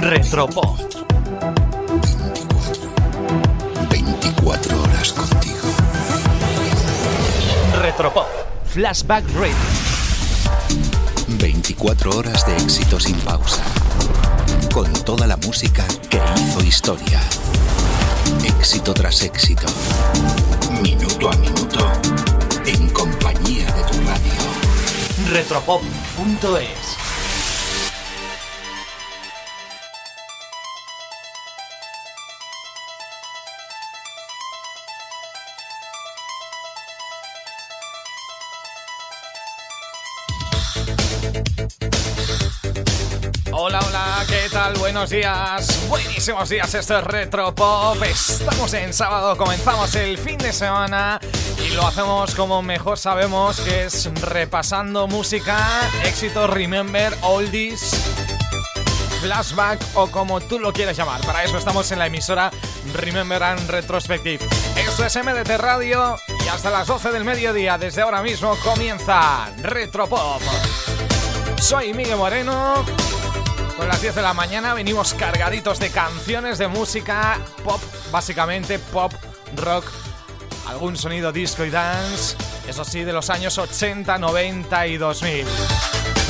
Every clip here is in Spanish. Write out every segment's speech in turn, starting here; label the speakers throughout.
Speaker 1: Retropod.
Speaker 2: 24 horas contigo.
Speaker 1: Retropod. Flashback Radio.
Speaker 2: 24 horas de éxito sin pausa. Con toda la música que hizo historia. Éxito tras éxito. Minuto a minuto. En compañía de tu radio.
Speaker 1: Retropop.es. Buenos días, buenísimos días, esto es Retropop. Estamos en sábado, comenzamos el fin de semana y lo hacemos como mejor sabemos, que es repasando música, éxitos, remember, oldies, flashback o como tú lo quieras llamar. Para eso estamos en la emisora Remember and Retrospective. Esto es MDT Radio y hasta las 12 del mediodía, desde ahora mismo, comienza Retropop. Soy Miguel Moreno. Con las 10 de la mañana venimos cargaditos de canciones de música pop, básicamente pop, rock, algún sonido disco y dance, eso sí, de los años 80, 90 y 2000.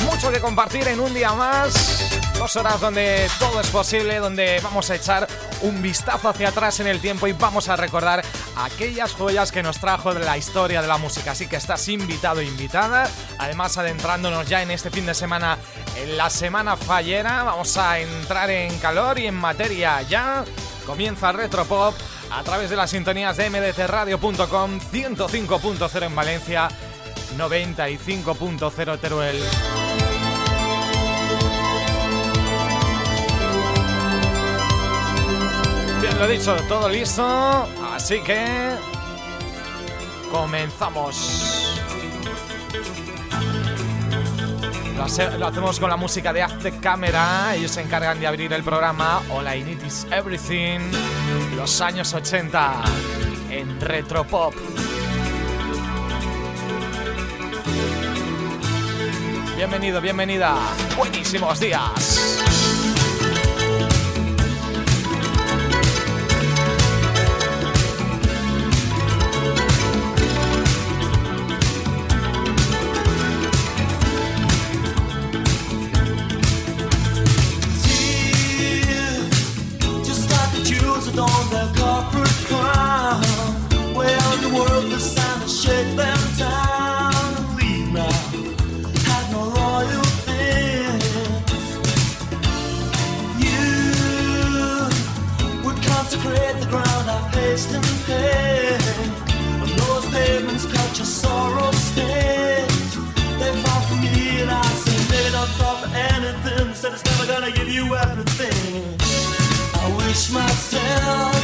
Speaker 1: Mucho que compartir en un día más, dos horas donde todo es posible, donde vamos a echar un vistazo hacia atrás en el tiempo y vamos a recordar aquellas joyas que nos trajo de la historia de la música. Así que estás invitado invitada. Además, adentrándonos ya en este fin de semana, en la semana fallera, vamos a entrar en calor y en materia ya. Comienza Retropop a través de las sintonías de mdtradio.com 105.0 en Valencia, 95.0 Teruel. Bien, lo dicho, todo listo, así que comenzamos. Lo, hace- lo hacemos con la música de After Camera, ellos se encargan de abrir el programa All I Need Is Everything, los años 80 en Retropop. Bienvenido, bienvenida, buenísimos días.
Speaker 3: Consecrate the ground I placed in pain. And those pavements a sorrow stage. They fall for me and I say, they don't fall for anything. Said it's never gonna give you everything. I wish myself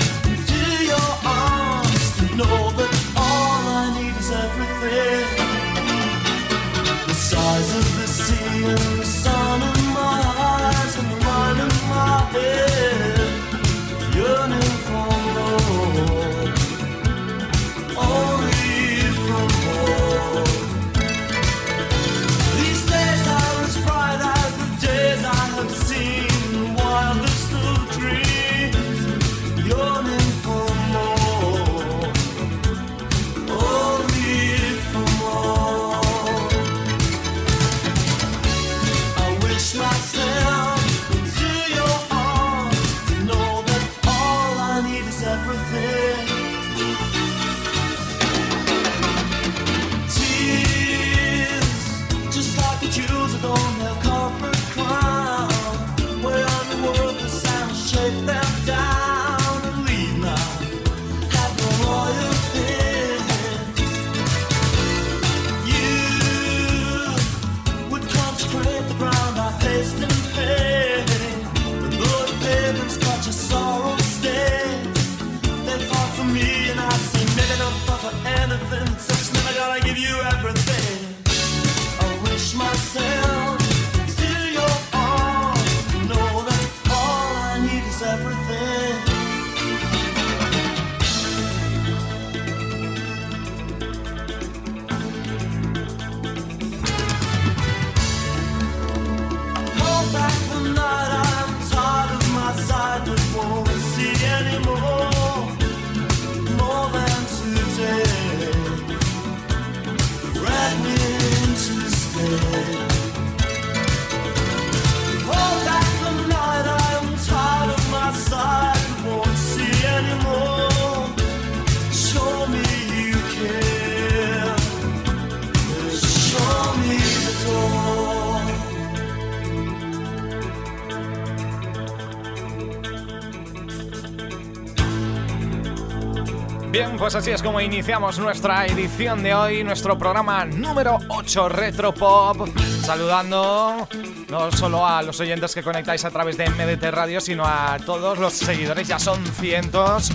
Speaker 4: pues así es como iniciamos nuestra edición de hoy, nuestro programa número 8 Retro Pop. Saludando no solo a los oyentes que conectáis a través de MDT Radio, sino a todos los seguidores, ya son cientos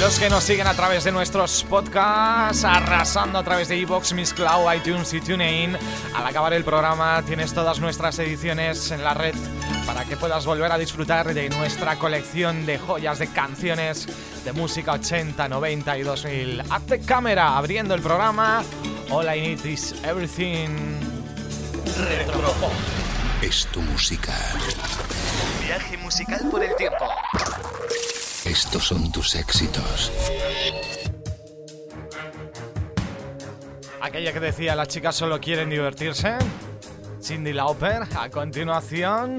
Speaker 4: los que nos siguen a través de nuestros podcasts, arrasando a través de iBox, Miss Cloud, iTunes y TuneIn. Al acabar el programa tienes todas nuestras ediciones en la red para que puedas volver a disfrutar de nuestra colección de joyas de canciones de música 80, 90 y 2000. Hazte cámara abriendo el programa. All I need is everything.
Speaker 2: Retro Es tu música.
Speaker 4: Viaje musical por el tiempo.
Speaker 2: Estos son tus éxitos.
Speaker 4: Aquella que decía las chicas solo quieren divertirse. Cindy Lauper, a continuación.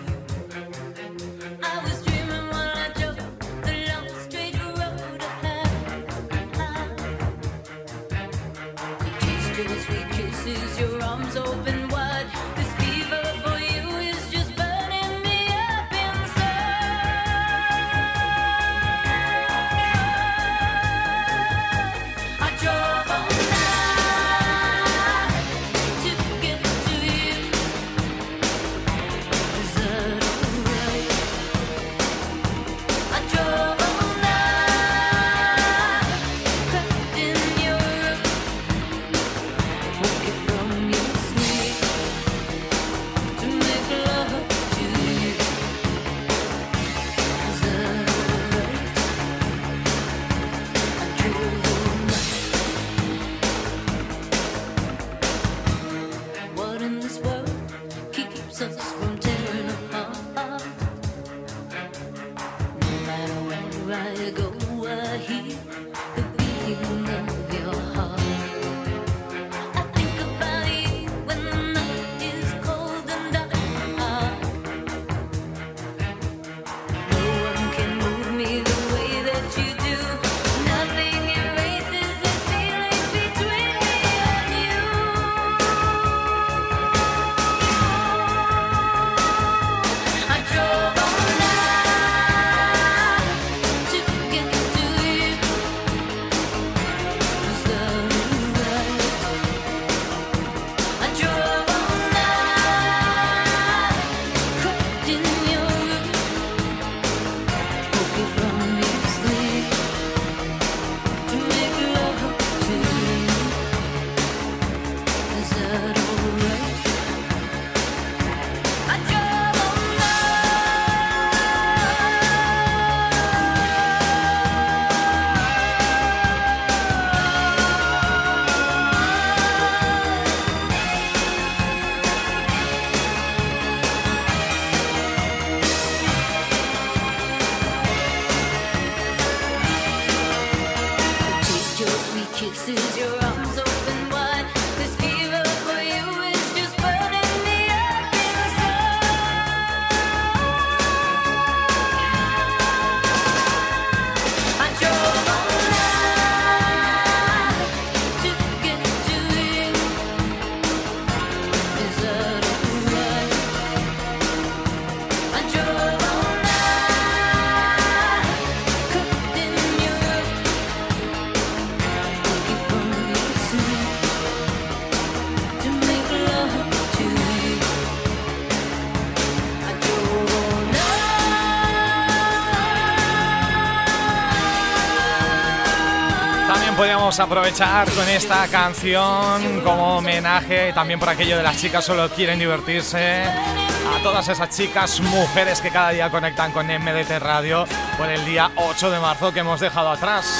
Speaker 4: aprovechar con esta canción como homenaje también por aquello de las chicas solo quieren divertirse. A todas esas chicas, mujeres que cada día conectan con MDT Radio por el día 8 de marzo que hemos dejado atrás.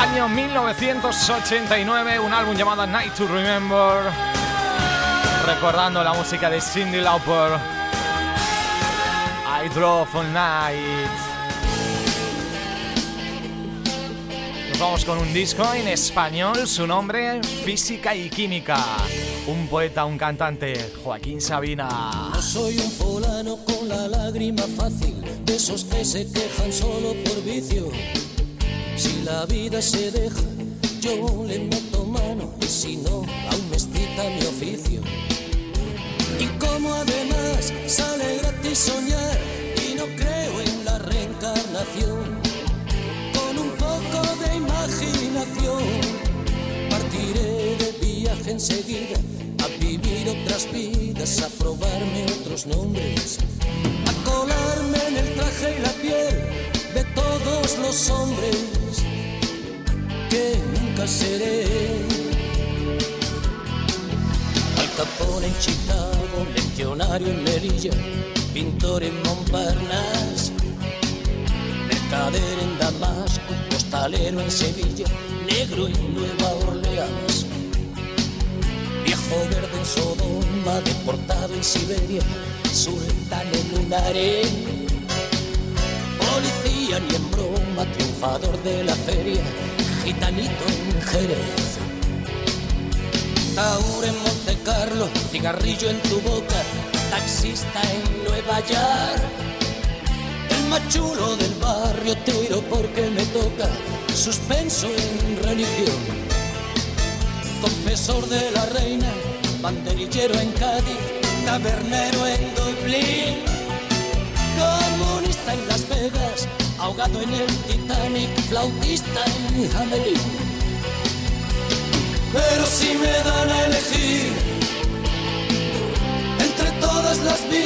Speaker 4: Año 1989, un álbum llamado Night to Remember. Recordando la música de Cindy Lauper. I Drove All Night. Vamos con un disco en español, su nombre Física y Química. Un poeta, un cantante, Joaquín Sabina.
Speaker 5: No soy un fulano con la lágrima fácil, de esos que se quejan solo por vicio. Si la vida se deja, yo le meto mano y si no, aún me excita mi oficio. Y como además sale gratis soñar y no creo en la reencarnación, de imaginación partiré de viaje enseguida a vivir otras vidas, a probarme otros nombres, a colarme en el traje y la piel de todos los hombres que nunca seré. Al Capone en Chicago, legionario en Melilla, pintor en Montparnasse, mercader en Damasco, costalero en Sevilla, negro en Nueva Orleans, viejo verde en Sodoma, deportado en Siberia, sultán en un harén, policía ni en broma, triunfador de la feria, gitanito en Jerez. Taur en Monte Carlo, cigarrillo en tu boca, taxista en Nueva York. El machulo del barrio tiro porque me toca, suspenso en religión. Confesor de la reina, banderillero en Cádiz, tabernero en Dublín. Comunista en Las Vegas, ahogado en el Titanic, flautista en Hamelin. Pero si me dan a elegir entre todas las vidas,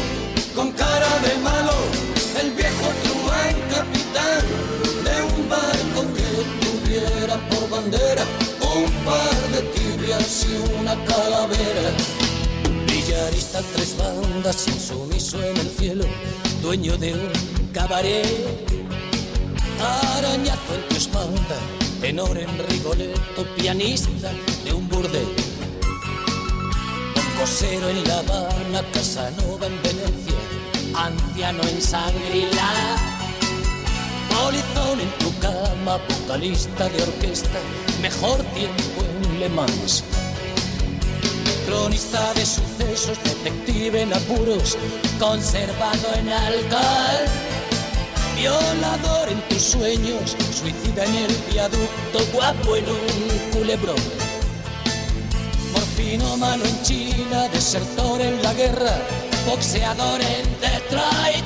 Speaker 5: bandera un par de tibias y una calavera. Villarista tres bandas, insumiso en el cielo, dueño de un cabaret. Arañazo en tu espalda, tenor en Rigoletto, pianista de un burdel. Cosero en La Habana, Casanova en Venecia, anciano en Sangrila. Polizón en tu cama, vocalista de orquesta, mejor tiempo en Le Mans. Cronista de sucesos, detective en apuros, conservado en alcohol. Violador en tus sueños, suicida en el viaducto, guapo en un culebrón. Morfinómano en China, desertor en la guerra, boxeador en Detroit,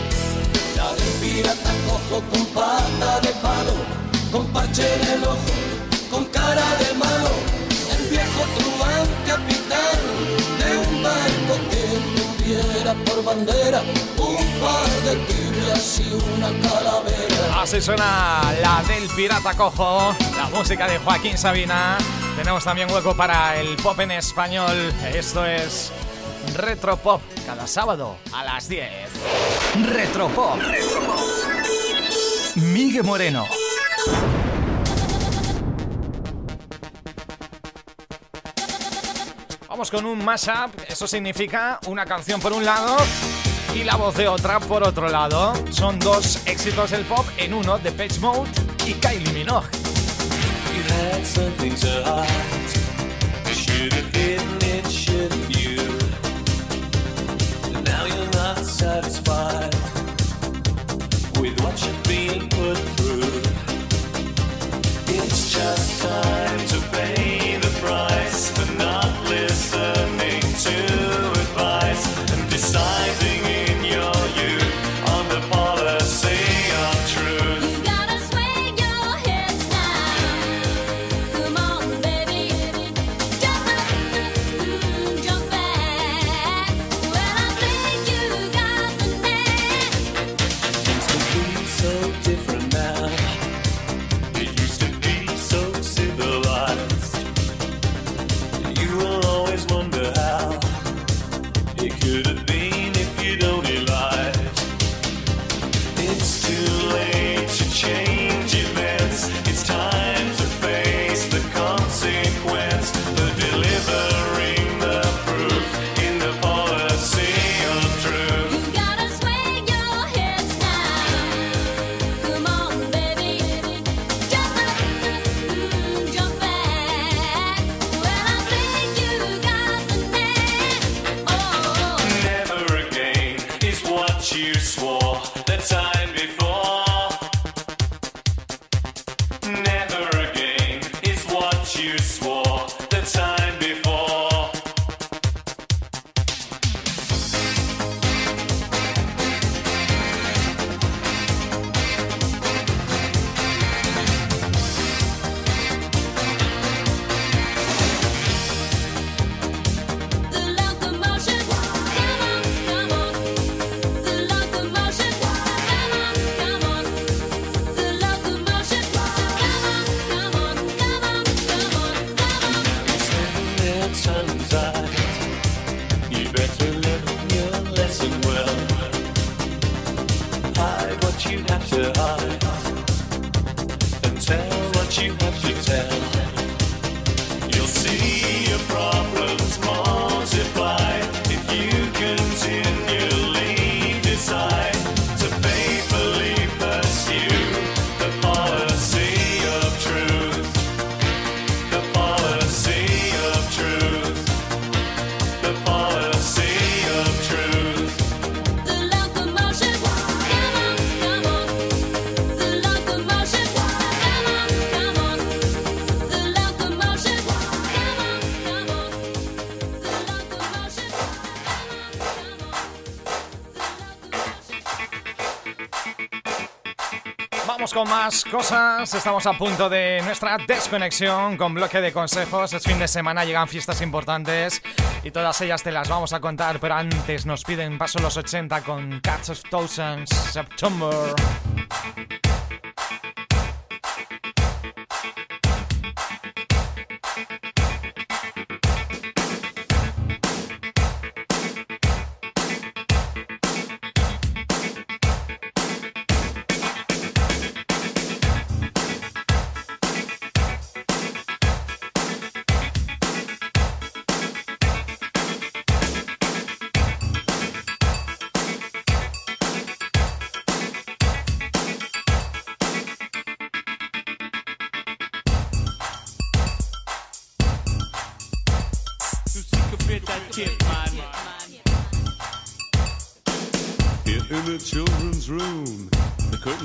Speaker 5: Del pirata cojo con pata de palo, con parche en el ojo, con cara de malo, el viejo truán capitán de un barco que tuviera por bandera un par de tibias y una calavera.
Speaker 1: Así suena la del pirata cojo, la música de Joaquín Sabina. Tenemos también hueco para el pop en español. Esto es Retro Pop, cada sábado a las 10.
Speaker 2: Retro Pop. Miguel Moreno.
Speaker 1: Vamos con un mashup, eso significa una canción por un lado y la voz de otra por otro lado. Son dos éxitos del pop en uno de Page Mode y Kylie Minogue.
Speaker 6: Satisfied with what you're being put through.
Speaker 1: Con más cosas. Estamos a punto de nuestra desconexión con bloque de consejos. Es fin de semana, llegan fiestas importantes y todas ellas te las vamos a contar. Pero antes nos piden paso los 80 con Cats of Thousands September.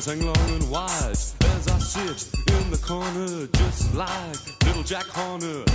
Speaker 7: Hang long and wide as I sit in the corner, just like little Jack Horner.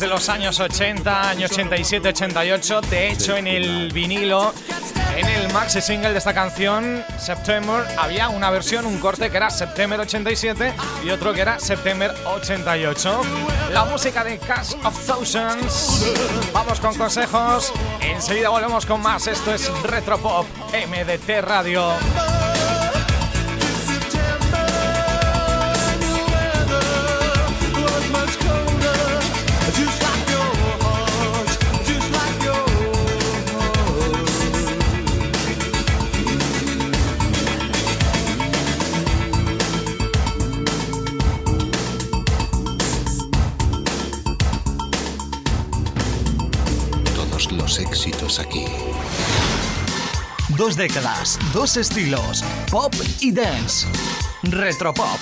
Speaker 1: Allá a finales de los años 80, año 87, 88. De hecho, en el vinilo, en el maxi single de esta canción, September, había una versión, un corte que era September 87 y otro que era September 88. La música de Cast of Thousands. Vamos con consejos. Enseguida volvemos con más. Esto es Retropop MDT Radio.
Speaker 4: Dos décadas, dos estilos, pop y dance. Retropop.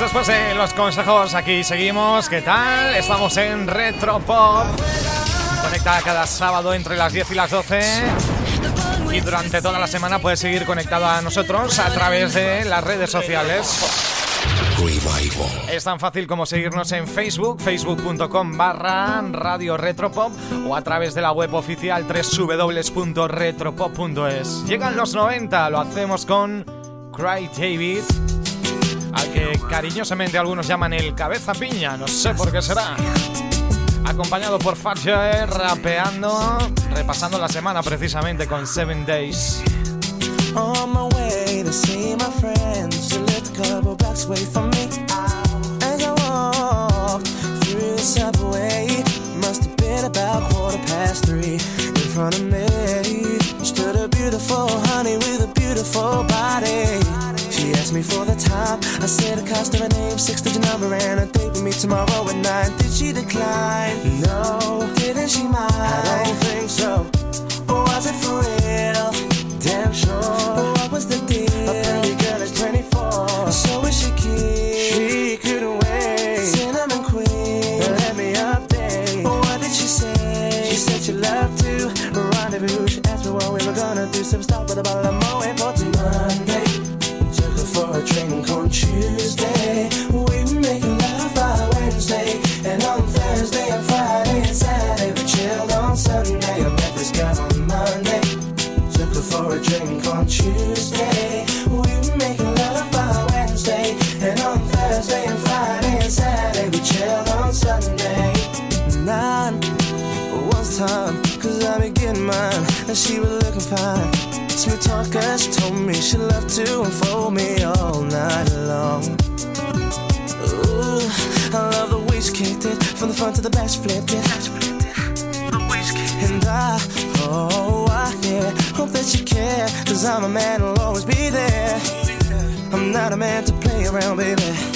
Speaker 1: Después de los consejos aquí seguimos. ¿Qué tal? Estamos en Retropop. Conecta cada sábado entre las 10 y las 12. Y durante toda la semana puedes seguir conectado a nosotros a través de las redes sociales. Es tan fácil como seguirnos en Facebook, facebook.com barra Radio Retropop o a través de la web oficial www.retropop.es. Llegan los 90, lo hacemos con Cry David, al que cariñosamente algunos llaman el cabeza piña, no sé por qué será. Acompañado por Fat rapeando, repasando la semana precisamente con Seven Days.
Speaker 8: The must have been about quarter past three. In front of me stood a beautiful honey with a beautiful body. She asked me for the time. I said the cost of her name, six digit number, and a date with me tomorrow at nine. Did she decline? No. Didn't she mind? I don't think so. But Was it for real? Damn sure. But What was the deal? A pretty girl is 24. So is she cute? She couldn't wait. Cinnamon queen. Let me update. What did she say? She said she loved to rendezvous. She asked me what we were gonna do. Some stuff with a bottle of she was looking fine. Smooth talker, she told me she loved to unfold me all night long. Ooh, I love the way she kicked it from the front to the back, she flipped it. And I, oh, I, yeah, hope that you care. Cause I'm a man who'll always be there. I'm not a man to play around, baby.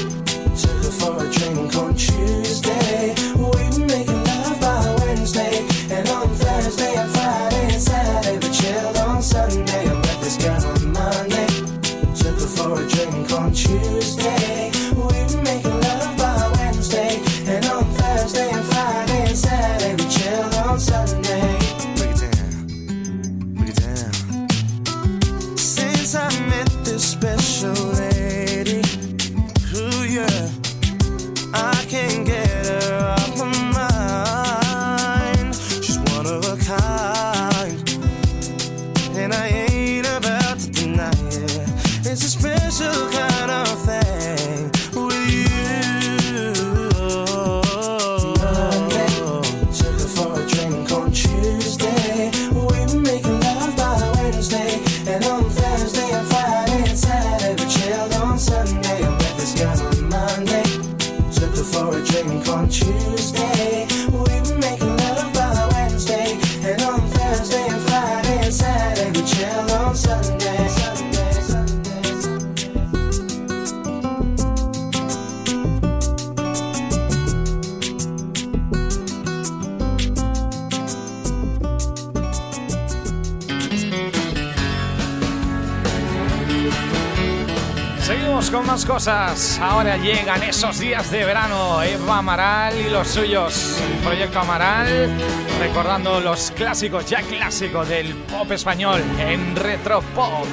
Speaker 4: esos días de verano. Eva Amaral y los suyos. Proyecto Amaral, recordando los clásicos, ya clásicos del pop español en retro pop.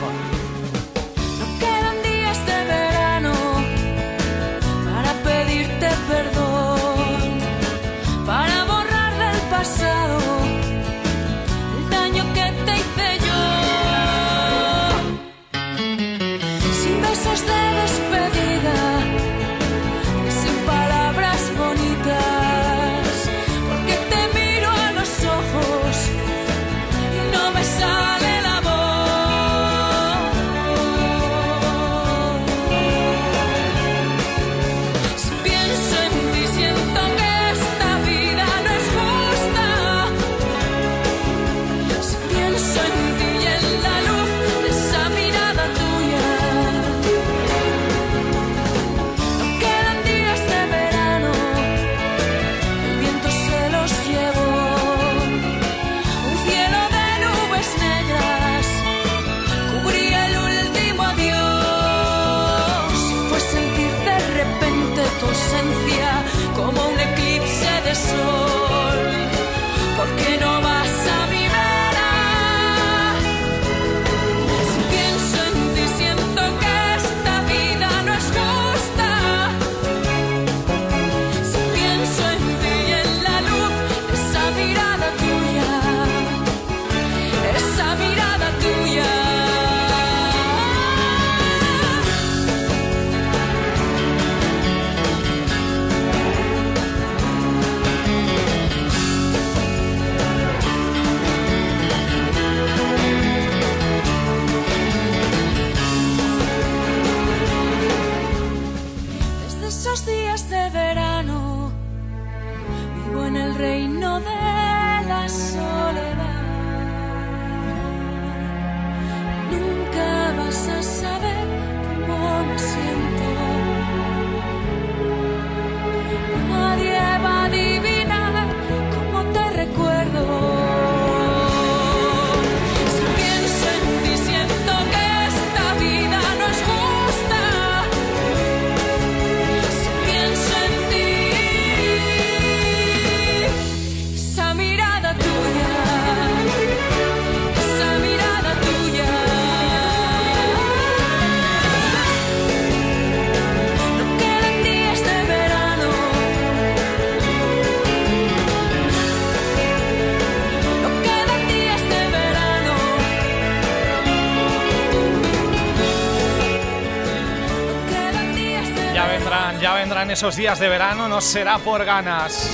Speaker 1: días de verano no
Speaker 4: será por ganas.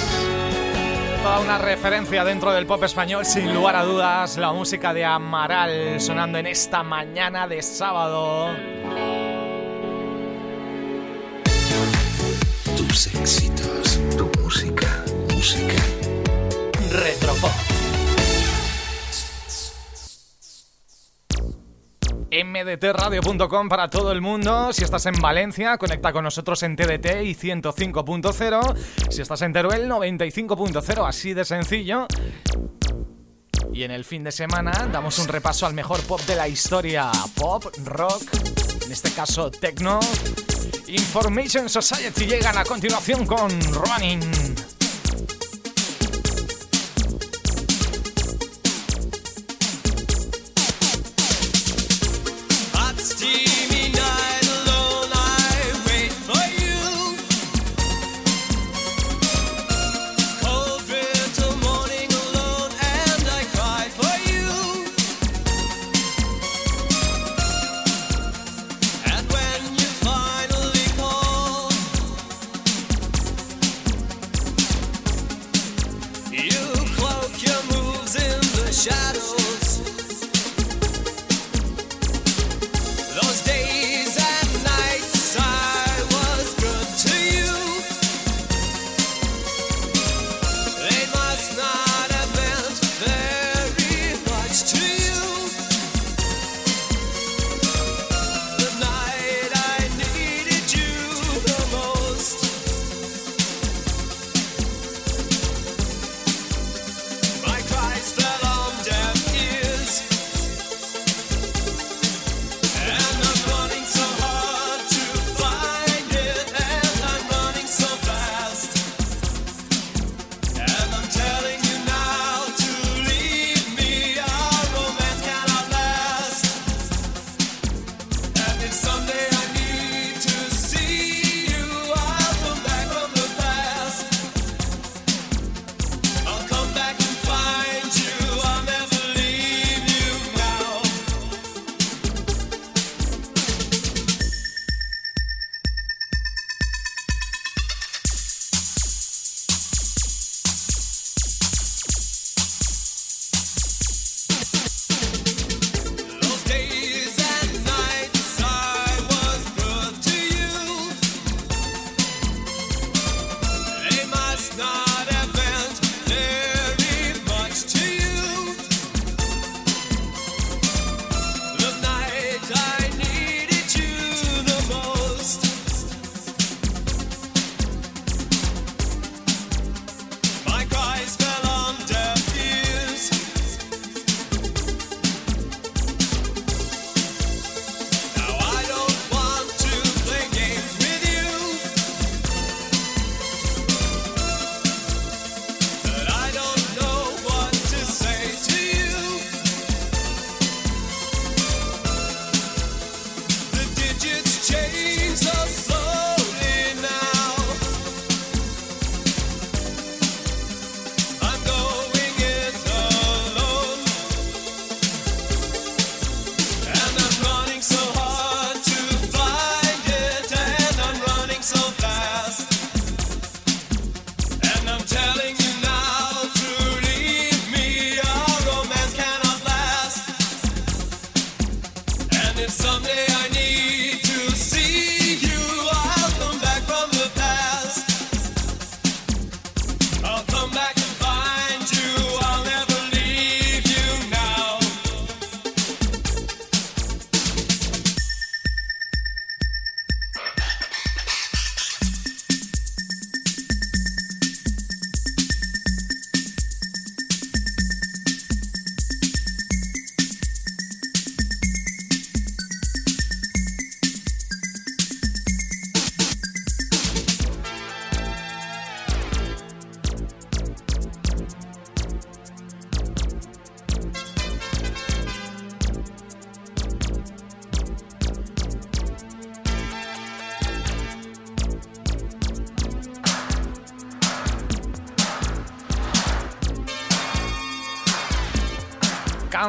Speaker 1: Toda una referencia dentro del pop español, sin lugar a dudas, la música de Amaral sonando en esta mañana de sábado.
Speaker 2: Tus éxitos, tu música, música.
Speaker 1: tdtradio.com para todo el mundo. Si estás en Valencia, conecta con nosotros en TDT y 105.0. Si estás en Teruel, 95.0, así de sencillo. Y en el fin de semana damos un repaso al mejor pop de la historia, pop, rock, en este caso techno. Information Society llegan a continuación con Running.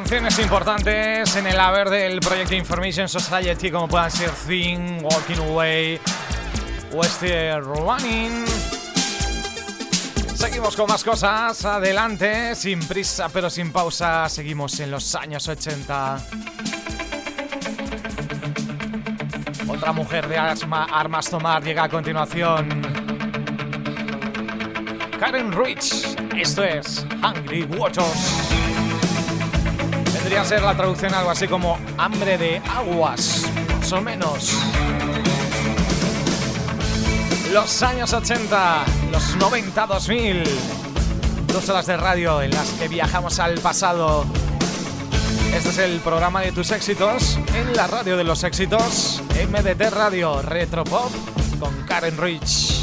Speaker 1: canciones importantes en el haber del proyecto Information Society, como puedan ser Thing, Walking Away o este Running.
Speaker 4: Seguimos con más cosas, adelante, sin prisa pero sin pausa, seguimos en los años 80. Otra mujer de arma, armas tomar llega a continuación. Karen Rich, esto es Hungry Waters. Vendría a ser la traducción algo así como hambre de aguas, más o menos. Los años 80, los 90, 2000. Dos horas de radio en las que viajamos al pasado. Este es el programa de tus éxitos en la radio de los éxitos. MDT Radio Retro Pop con Karen Rich.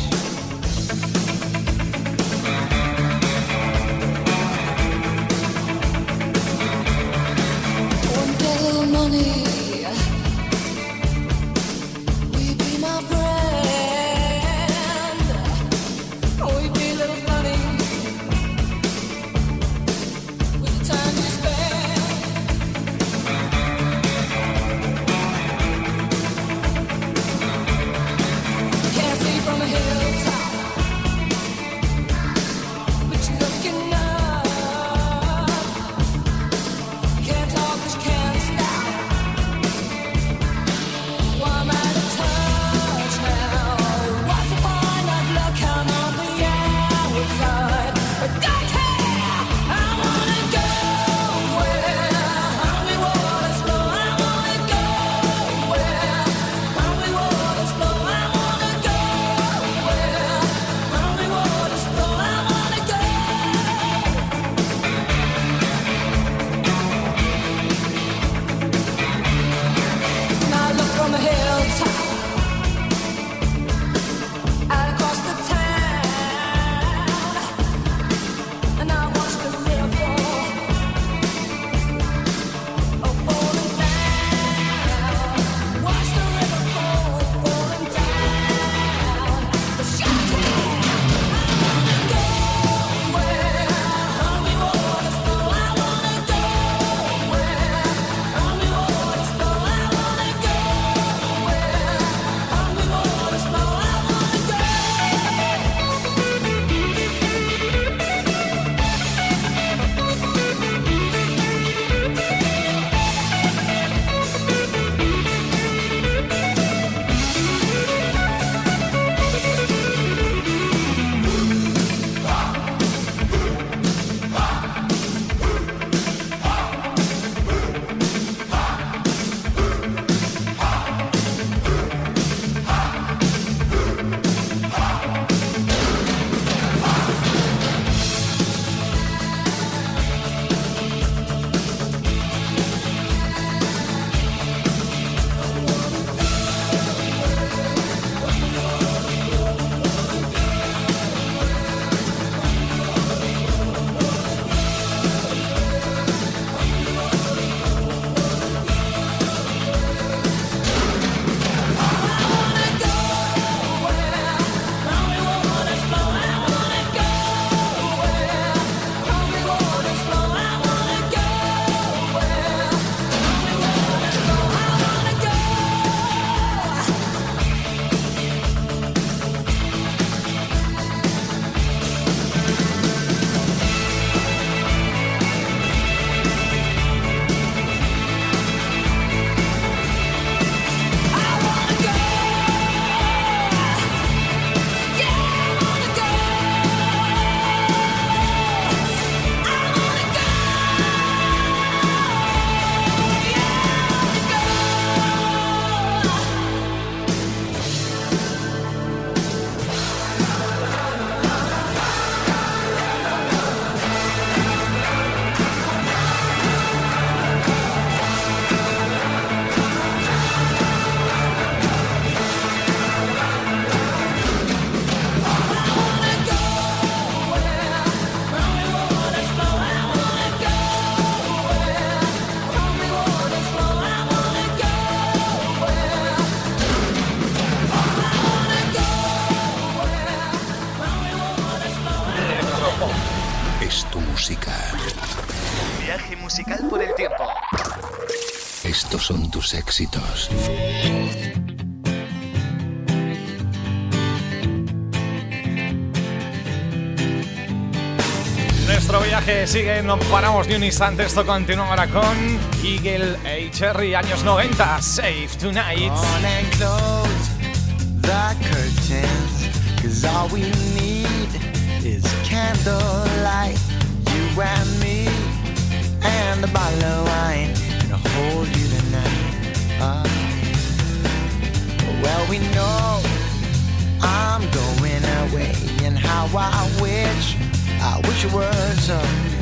Speaker 1: Sigue, no paramos ni un instante. Esto continúa ahora con Eagle A. Cherry, años 90, Safe Tonight.
Speaker 8: On and close the curtains. Cause all we need is candlelight. You and me, and a bottle of wine. And I'll hold you tonight. Ah. well, we know I'm going away. And how I wish, I wish it were so.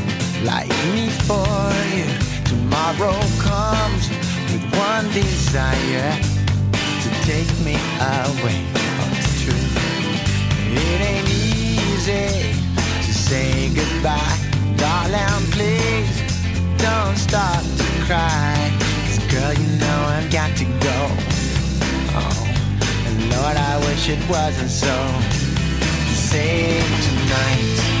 Speaker 8: like me for you. Tomorrow comes with one desire to take me away. Oh, it's true. It ain't easy to say goodbye, darling. Please don't start to cry. 'Cause girl, you know I've got to go. Oh, and Lord, I wish it wasn't so. Save tonight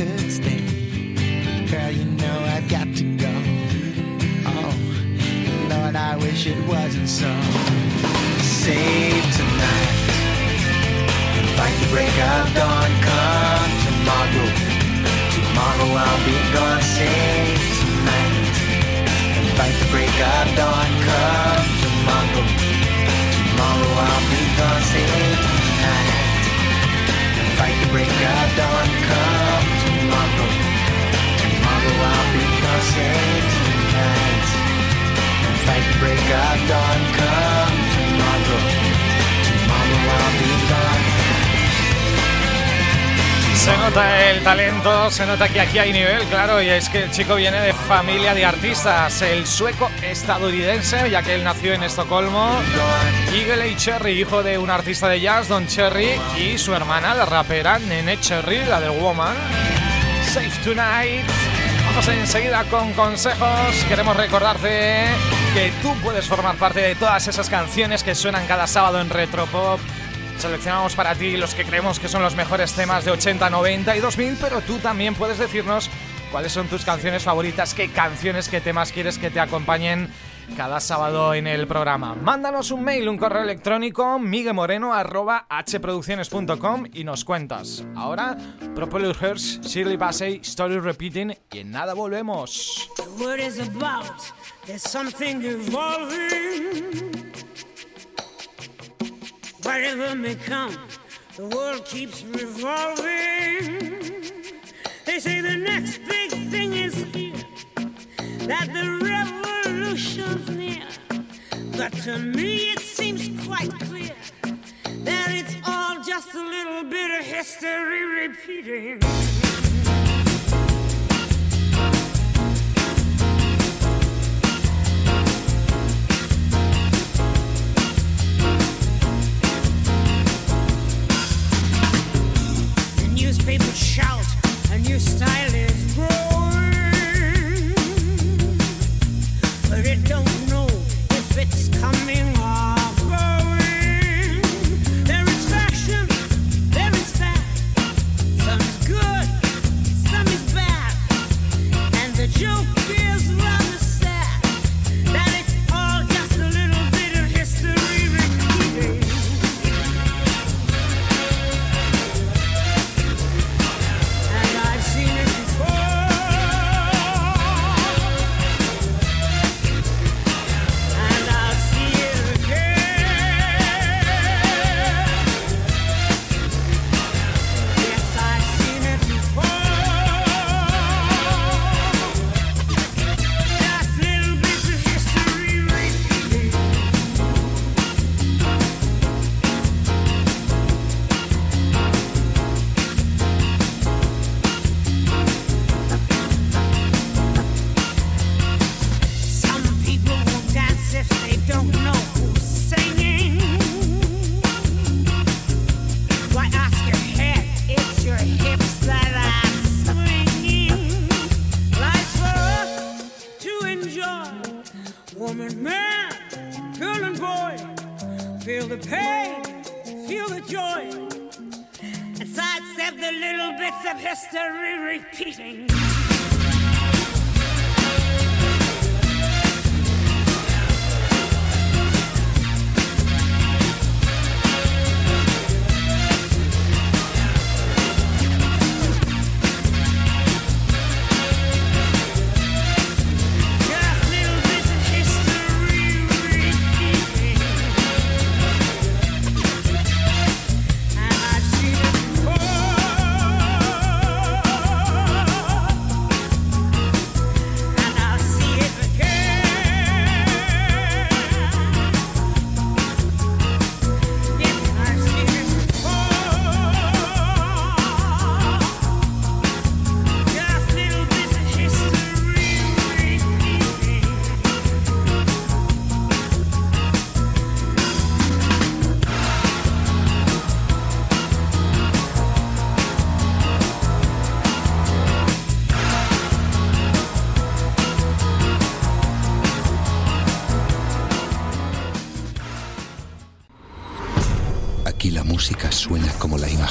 Speaker 8: Could. Girl, you know I've got to go. Oh, Lord, I wish it wasn't so. Save tonight fight the break of dawn. Come tomorrow, tomorrow I'll be gone. Save tonight and fight the break of dawn. Come tomorrow, tomorrow I'll be gone. Save tonight and fight the break of dawn. Come
Speaker 1: Se nota el talento, se nota que aquí hay nivel, claro, y es que el chico viene de familia de artistas, el sueco estadounidense, ya que él nació en Estocolmo, Eagle A. Cherry, hijo de un artista de jazz, Don Cherry, y su hermana, la rapera Nene Cherry, la del Woman. Tonight. Vamos enseguida con consejos. Queremos recordarte que tú puedes formar parte de todas esas canciones que suenan cada sábado en Retropop. Seleccionamos para ti los que creemos que son los mejores temas de 80, 90 y 2000, pero tú también puedes decirnos cuáles son tus canciones favoritas, qué canciones, qué temas quieres que te acompañen cada sábado en el programa. Mándanos un mail, un correo electrónico, miguemoreno.hproducciones.com y nos cuentas. Ahora, Propeller Hearts, Shirley Bassey, Story Repeating y en nada volvemos.
Speaker 9: Whatever may come, the world keeps revolving. They say the next big thing is here, that the revolution's near. But to me it seems quite clear that it's all just a little bit of history repeating.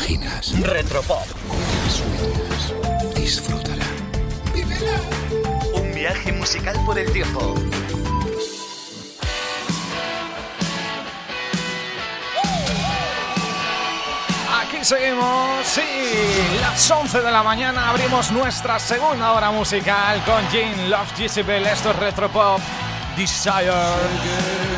Speaker 2: imaginas.
Speaker 10: Retropop.
Speaker 2: Sueñas. Disfrútala. ¡Vívela!
Speaker 10: Un viaje musical por el tiempo.
Speaker 11: Aquí seguimos, sí, las 11 de la mañana abrimos nuestra segunda hora musical con Gene Love Jezebel, esto es Retropop Desire.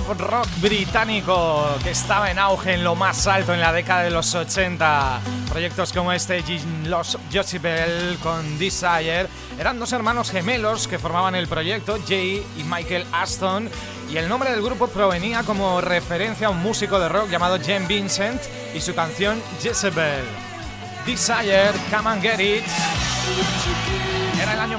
Speaker 12: Rock británico que estaba en auge en lo más alto en la década de los 80. Proyectos como este, Los Josie Bell con Desire, eran dos hermanos gemelos que formaban el proyecto, Jay y Michael Aston, y el nombre del grupo provenía como referencia a un músico de rock llamado Jen Vincent y su canción Jezebel. Desire, Come and Get It.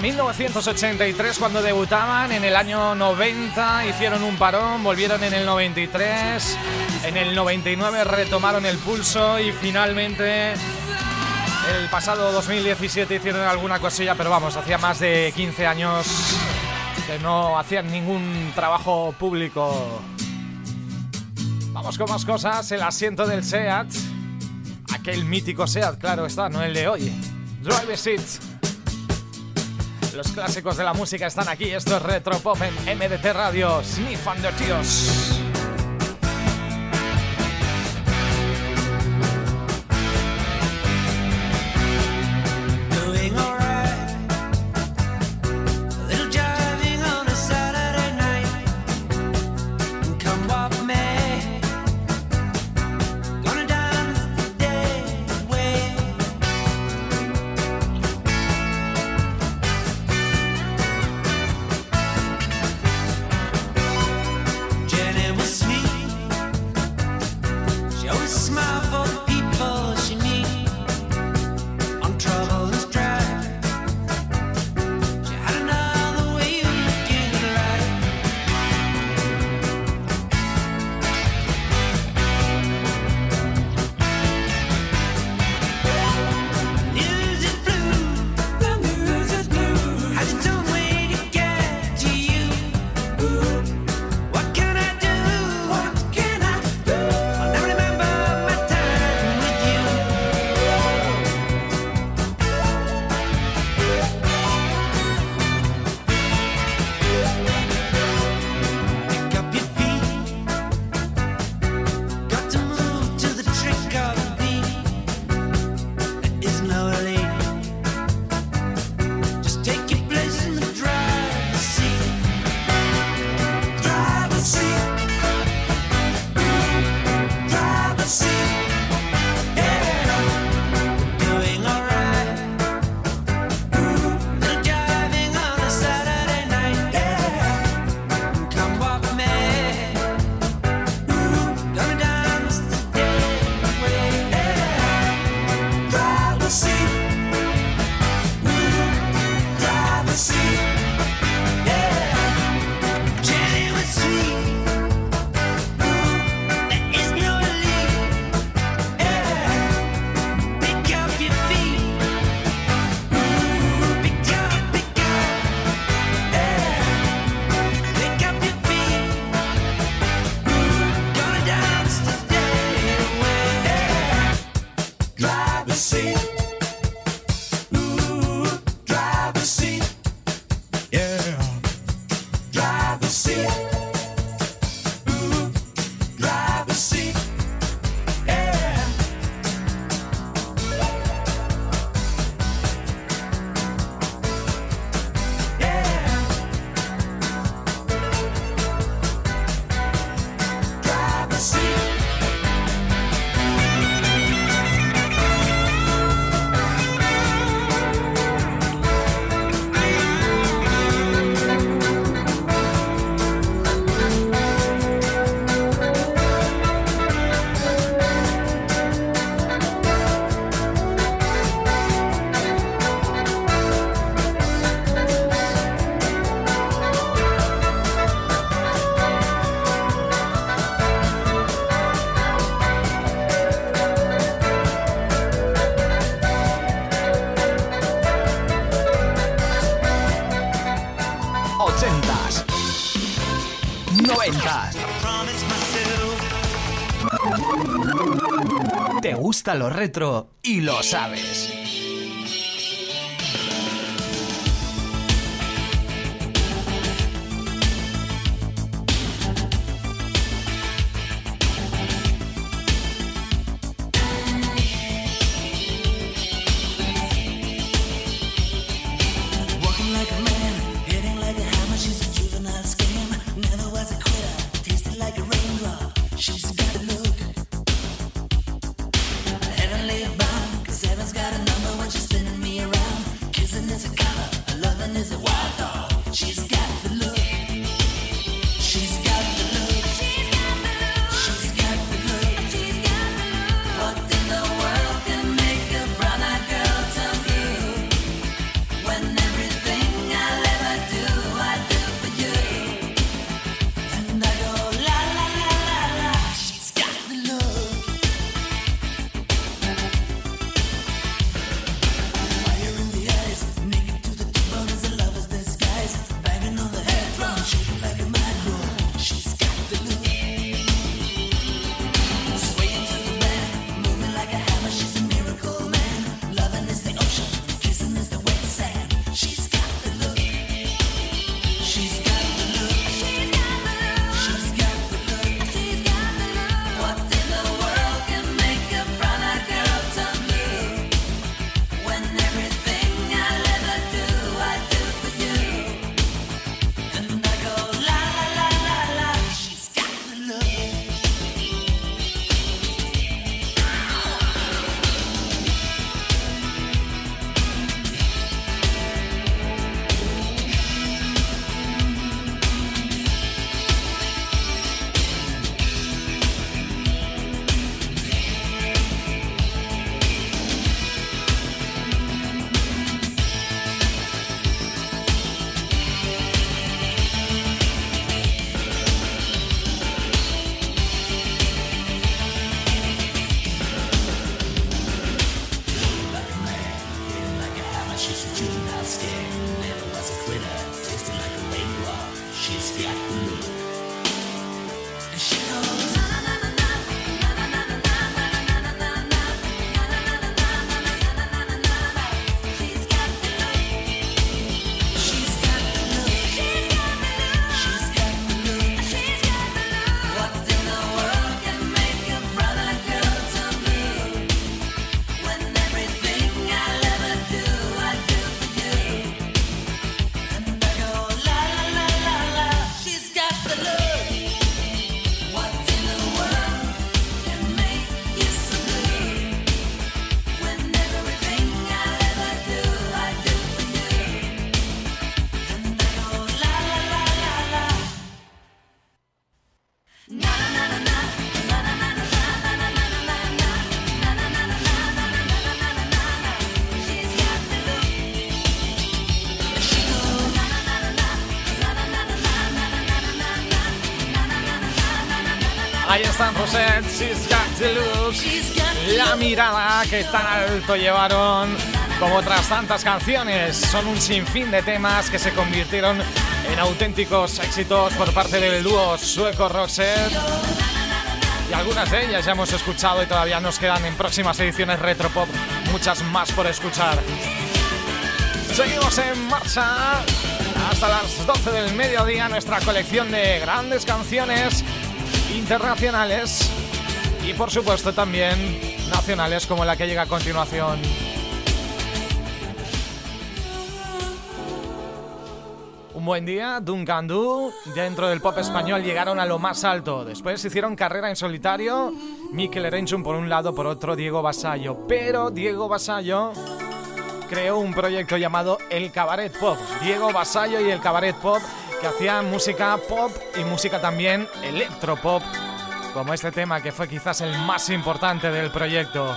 Speaker 12: Era el año 1983 cuando debutaban, en el año 90 hicieron un parón, volvieron en el 93, en el 99 retomaron el pulso y finalmente el pasado 2017 hicieron alguna cosilla, pero vamos, hacía más de 15 años que no hacían ningún trabajo público. Vamos con más cosas, el asiento del SEAT, aquel mítico SEAT, claro está, no el de hoy. Drive Seat. Los clásicos de la música están aquí. Esto es Retro Pop en MDT Radio. Sniff Under Tears.
Speaker 1: Gusta lo retro y lo sabes.
Speaker 13: She's
Speaker 1: Got the Look. La mirada que tan alto llevaron como otras tantas canciones. Son un sinfín de temas que se convirtieron en auténticos éxitos por parte del dúo sueco Roxette. Y algunas de ellas ya hemos escuchado y todavía nos quedan en próximas ediciones Retropop muchas más por escuchar. Seguimos en marcha hasta las 12 del mediodía nuestra colección de grandes canciones internacionales y por supuesto también nacionales como la que llega a continuación. Un buen día, Duncan Du. Dentro del pop español llegaron a lo más alto. Después hicieron carrera en solitario. Mikel Erenchun por un lado, por otro Diego Basallo. Pero Diego Basallo creó un proyecto llamado El Cabaret Pop. Diego Basallo y el Cabaret Pop que hacían música pop y música también electropop. Como este tema que fue quizás el más importante del proyecto.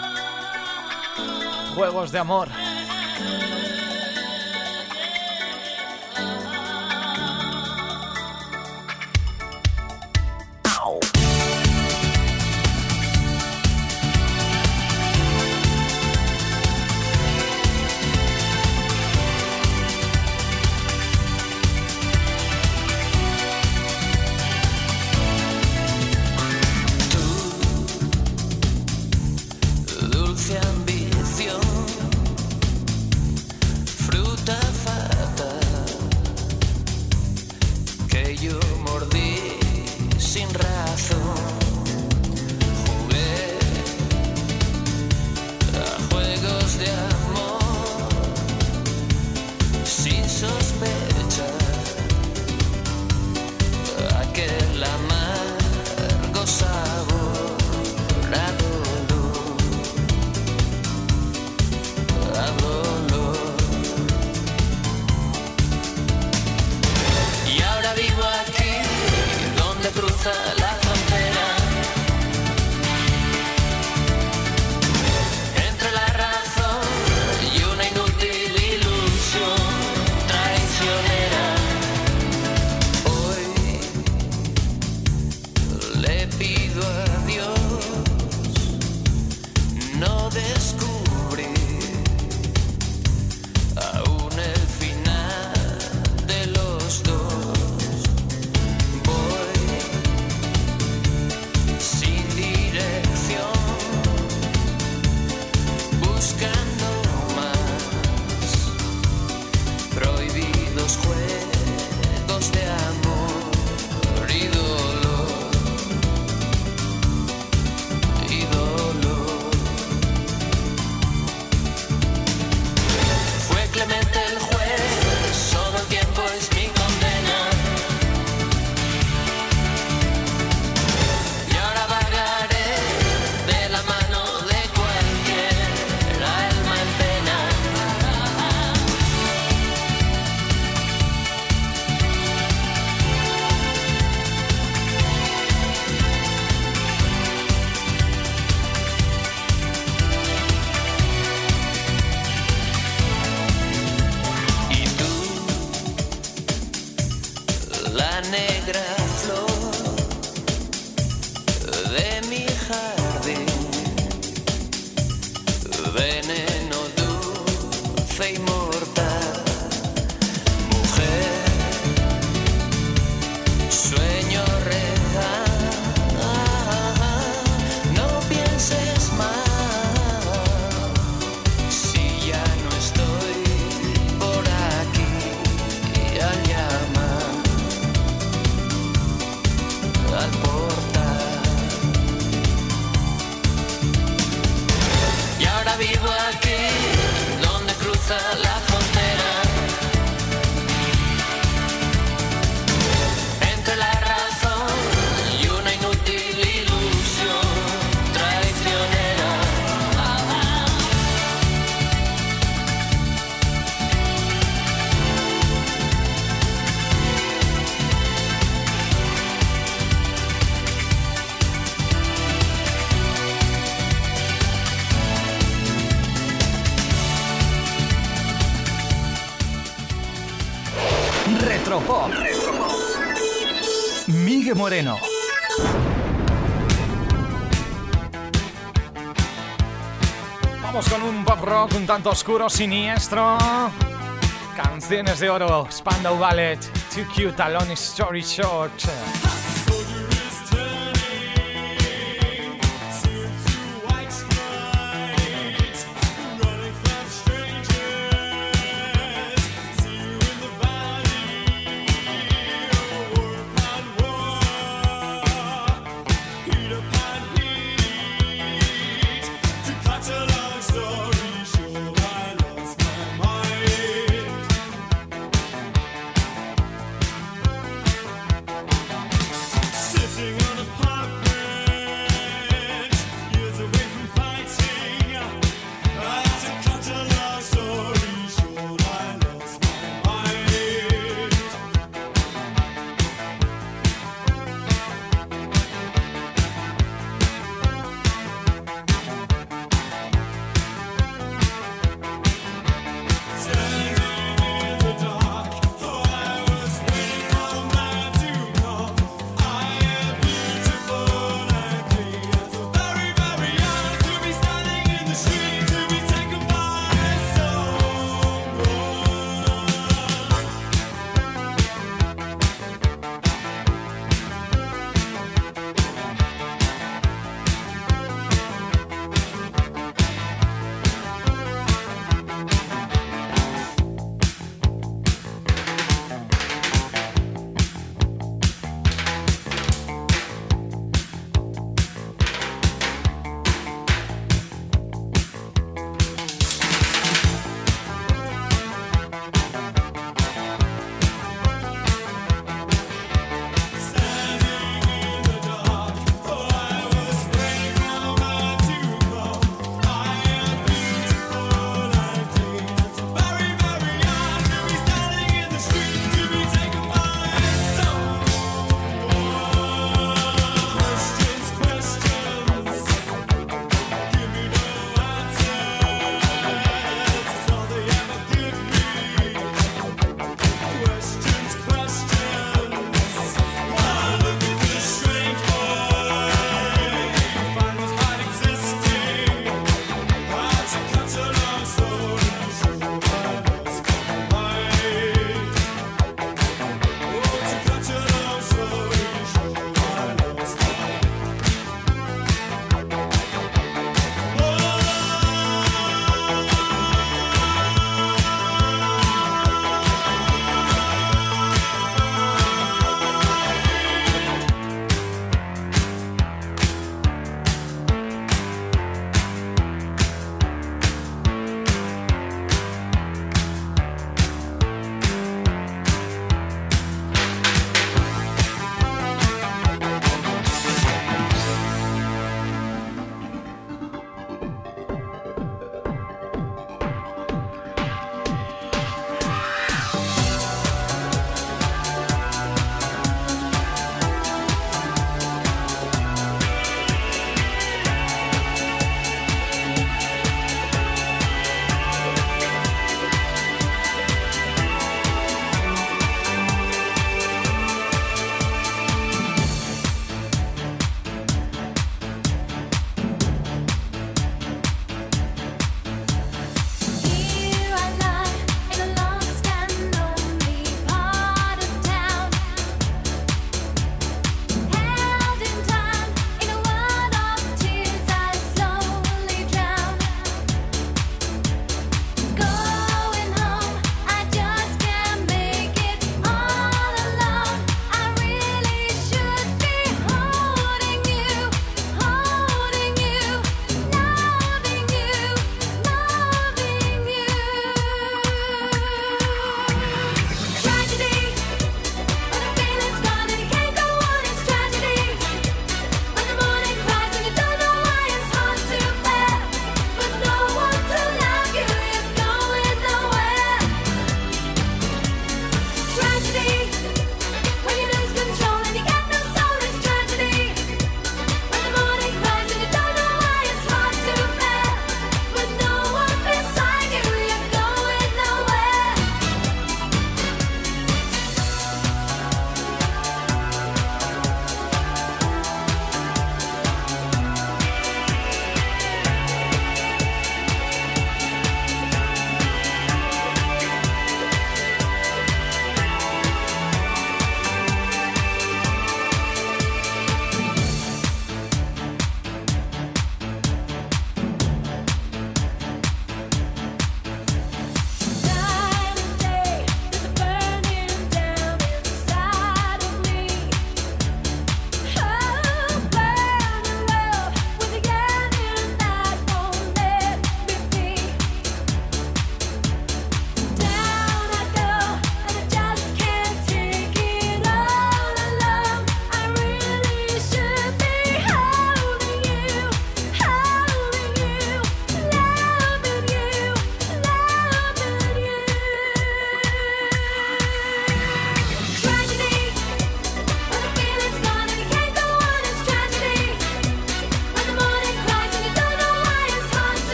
Speaker 1: Juegos de amor.
Speaker 14: La negra flor de mi jardín,
Speaker 1: oscuro, siniestro. Canciones de oro, Spandau Ballet, Too Cute, A Long Story Short.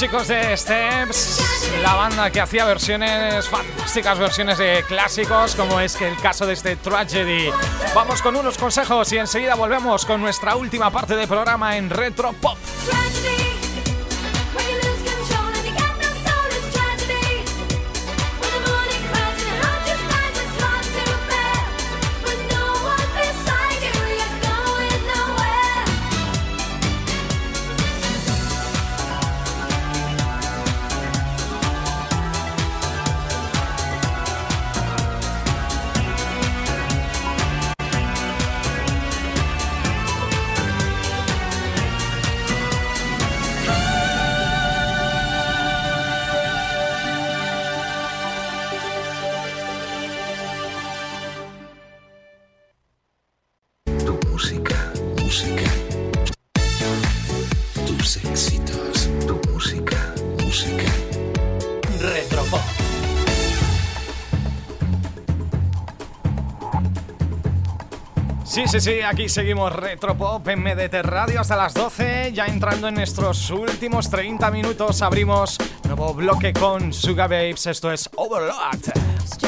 Speaker 4: chicos de Steps, la banda que hacía versiones, fantásticas versiones de clásicos, como es que el caso de este Tragedy. Vamos con unos consejos y enseguida volvemos con nuestra última parte del programa en Retro Pop.
Speaker 2: música, música. Tus éxitos, tu música, música.
Speaker 10: Retropop.
Speaker 4: Sí, sí, sí, aquí seguimos Retropop en MDT Radio hasta las 12, ya entrando en nuestros últimos 30 minutos abrimos nuevo bloque con Sugabapes, esto es Overload.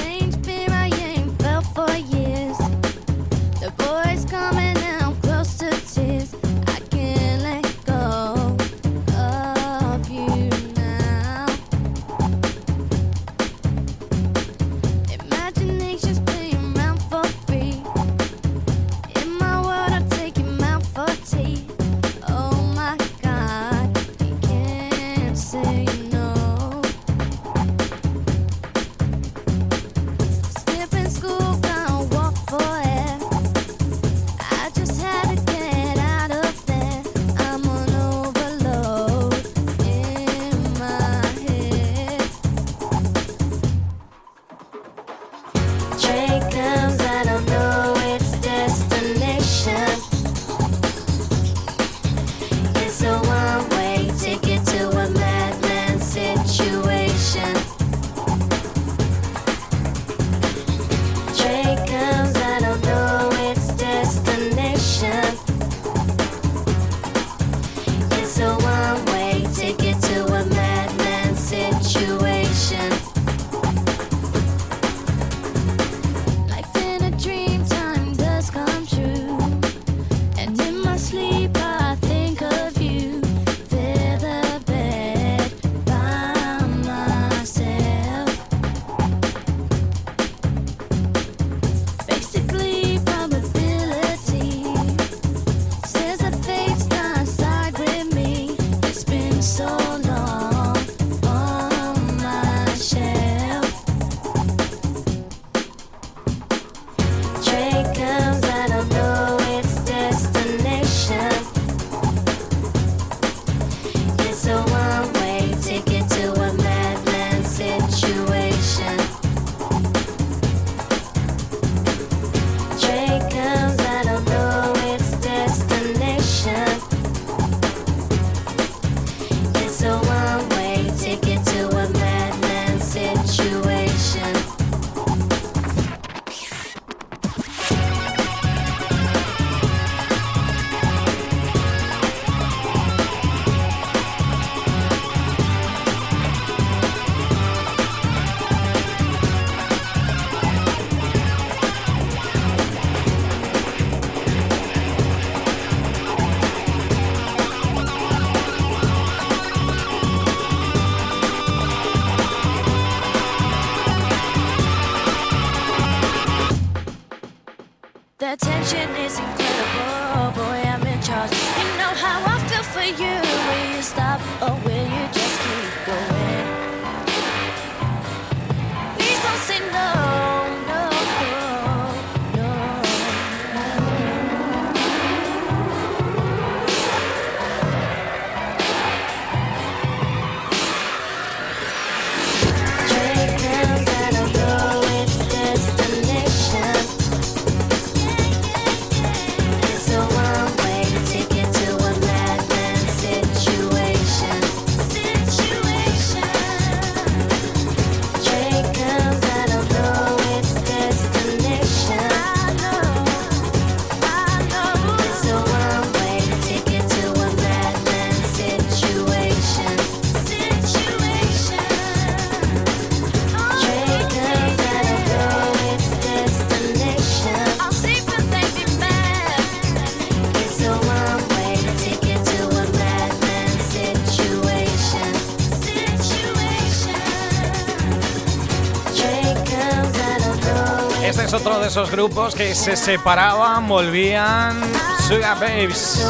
Speaker 1: Esos grupos que se separaban, volvían. Sugar Babes.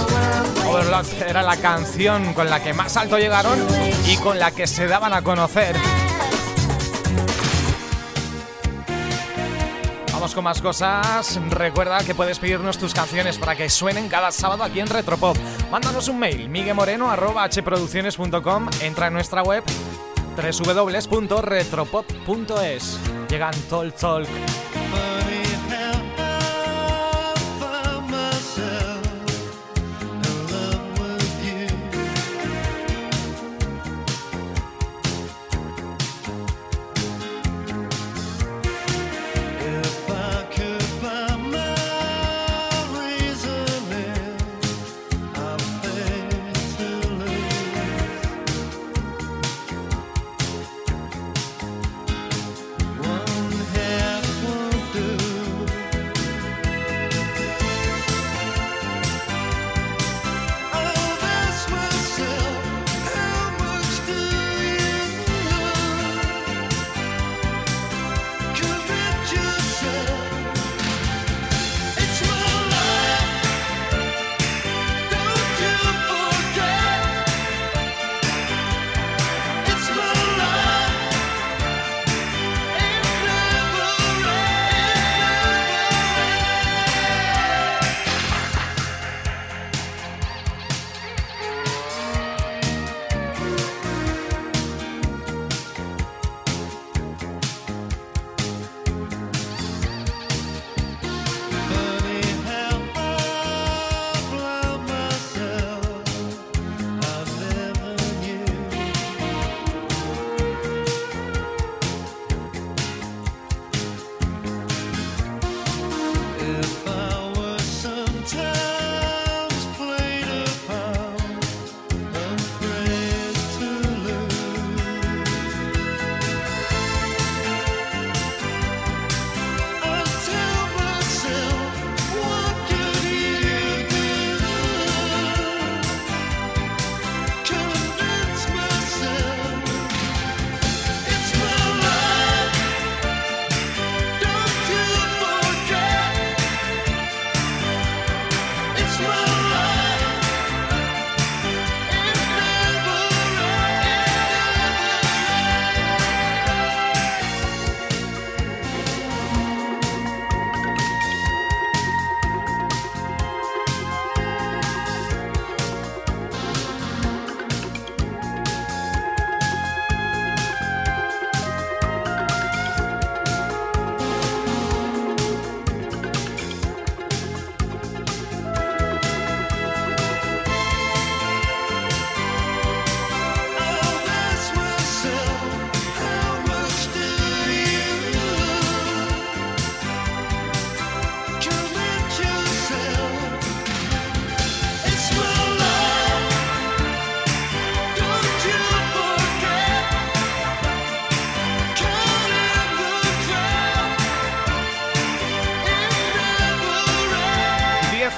Speaker 1: Era la canción con la que más alto llegaron y con la que se daban a conocer. Vamos con más cosas. Recuerda que puedes pedirnos tus canciones para que suenen cada sábado aquí en Retropop. Mándanos un mail, miguemoreno.hproducciones.com. Entra en nuestra web www.retropop.es. Llegan Talk Talk.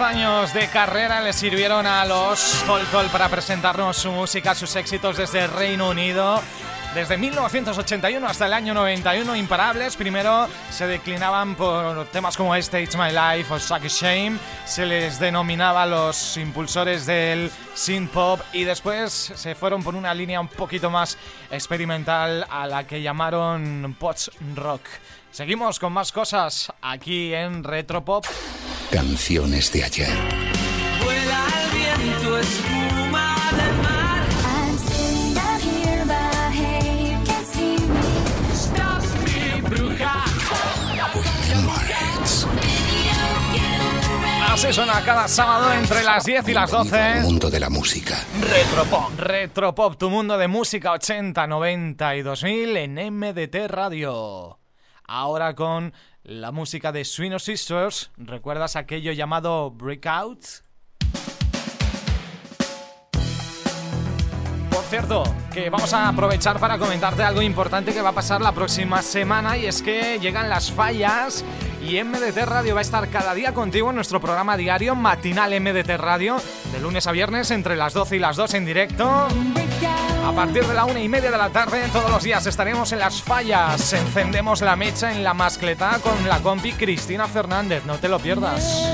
Speaker 1: Años de carrera le sirvieron a los Tol Tol para presentarnos su música, sus éxitos desde el Reino Unido. Desde 1981 hasta el año 91, imparables. Primero se declinaban por temas como este, It's My Life o Suck Shame. Se les denominaba los impulsores del synth pop y después se fueron por una línea un poquito más experimental a la que llamaron post rock. Seguimos con más cosas aquí en Retropop.
Speaker 2: Canciones de ayer.
Speaker 11: Vuela el viento, espuma del mar.
Speaker 15: See me.
Speaker 11: Bruja.
Speaker 1: Así suena cada sábado entre las 10 y las 12.
Speaker 2: Mundo de la música.
Speaker 1: Retropop. Retropop, tu mundo de música 80, 90 y 2000 en MDT Radio. Ahora con la música de Swino Sisters. ¿Recuerdas aquello llamado Breakout? Por cierto, que vamos a aprovechar para comentarte algo importante que va a pasar la próxima semana y es que llegan las fallas y MDT Radio va a estar cada día contigo en nuestro programa diario matinal MDT Radio de lunes a viernes entre las 12 y las 2 en directo.
Speaker 15: Break a partir de la una y media de la tarde, todos los días estaremos en las fallas. Encendemos la mecha en la mascleta con la compi Cristina Fernández. No te lo pierdas.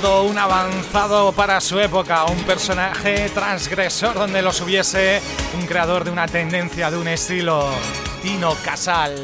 Speaker 15: todo un avanzado para su época, un personaje transgresor donde los hubiese, un creador de una tendencia, de un estilo, Tino Casal.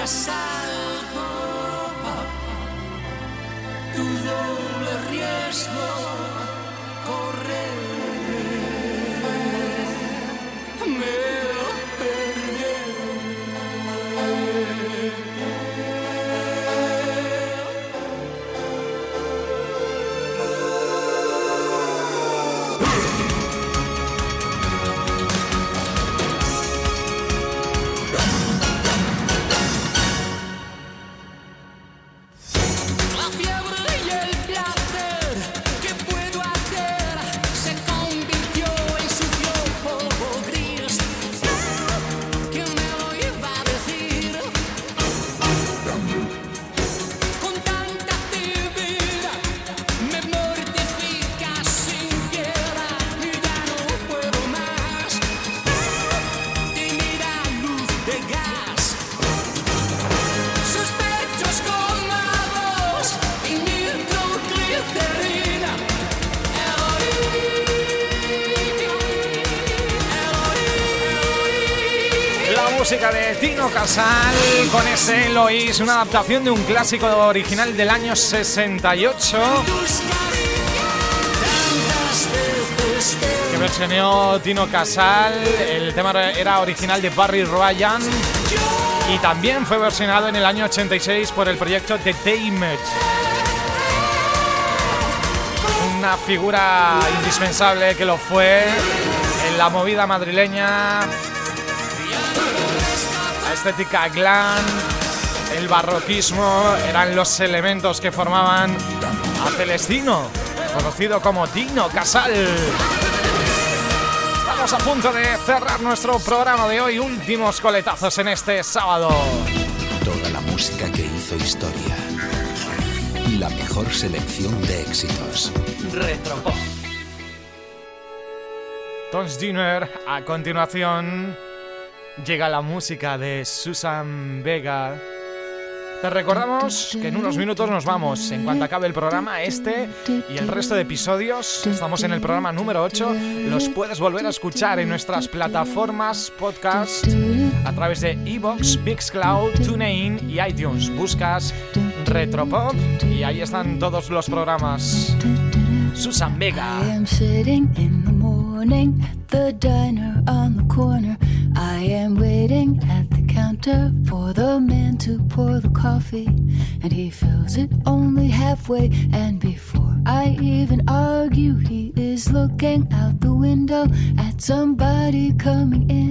Speaker 11: fracassar. Con
Speaker 1: ese Eloís, una adaptación de un clásico original del año 68 que versioneó Tino Casal. El tema era original de Barry Ryan y también fue versionado en el año 86 por el proyecto The Damage. Una figura indispensable que lo fue en la movida madrileña estética glam, el barroquismo eran los elementos que formaban a Celestino, conocido como Tino Casal. Estamos a punto de cerrar nuestro programa de hoy, últimos coletazos en este sábado.
Speaker 2: Toda la música que hizo historia. La mejor selección de éxitos.
Speaker 10: Retropop.
Speaker 1: Tom's Dinner, a continuación llega la música de Susan Vega. Te recordamos que en unos minutos nos vamos. En cuanto acabe el programa, este y el resto de episodios, estamos en el programa número 8, los puedes volver a escuchar en nuestras plataformas podcast a través de Evox, Mixcloud, TuneIn y iTunes. Buscas Retropop y ahí están todos los programas. Susan Vega.
Speaker 8: Diner. I am waiting at the counter for the man to pour the coffee, and he fills it only halfway. And before I even argue, he is looking out the window at somebody coming in.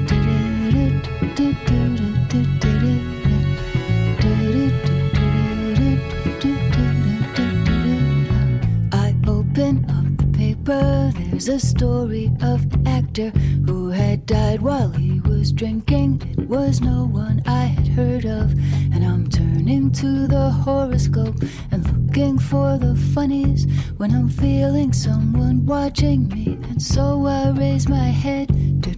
Speaker 8: There's a story of an actor who had died while he was drinking. It was no one I had heard of. And I'm turning to the horoscope and looking for the funnies when I'm feeling someone watching me. And so I raise my head. There's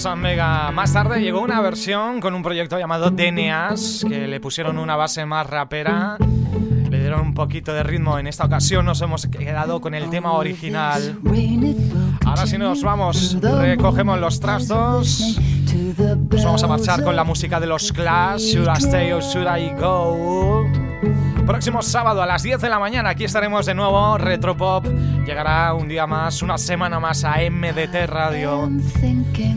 Speaker 1: Susan Vega. Más tarde llegó una versión con un proyecto llamado Deneas, que le pusieron una base más rapera, le dieron un poquito de ritmo. En esta ocasión nos hemos quedado con el tema original. Ahora sí nos vamos, recogemos los trastos, nos vamos a marchar con la música de los Clash, Should I Stay or Should I Go? Próximo sábado a las 10 de la mañana aquí estaremos de nuevo, Retropop. Llegará un día más, una semana más a MDT Radio.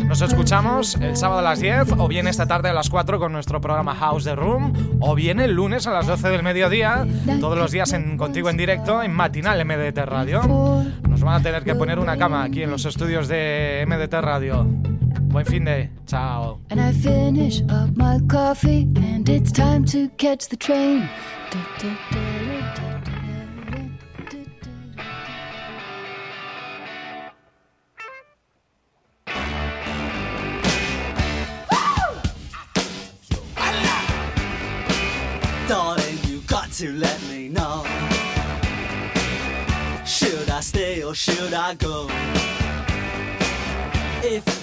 Speaker 1: Nos escuchamos el sábado a las 10 o bien esta tarde a las 4 con nuestro programa House the Room o bien el lunes a las 12 del mediodía, todos los días contigo en directo en Matinal MDT Radio. Nos van a tener que poner una cama aquí en los estudios de MDT Radio. Buen fin de, chao.
Speaker 16: And I finish up my coffee, and it's time to catch the train.
Speaker 6: Darling, you got to let me know. Should I stay or should I go? If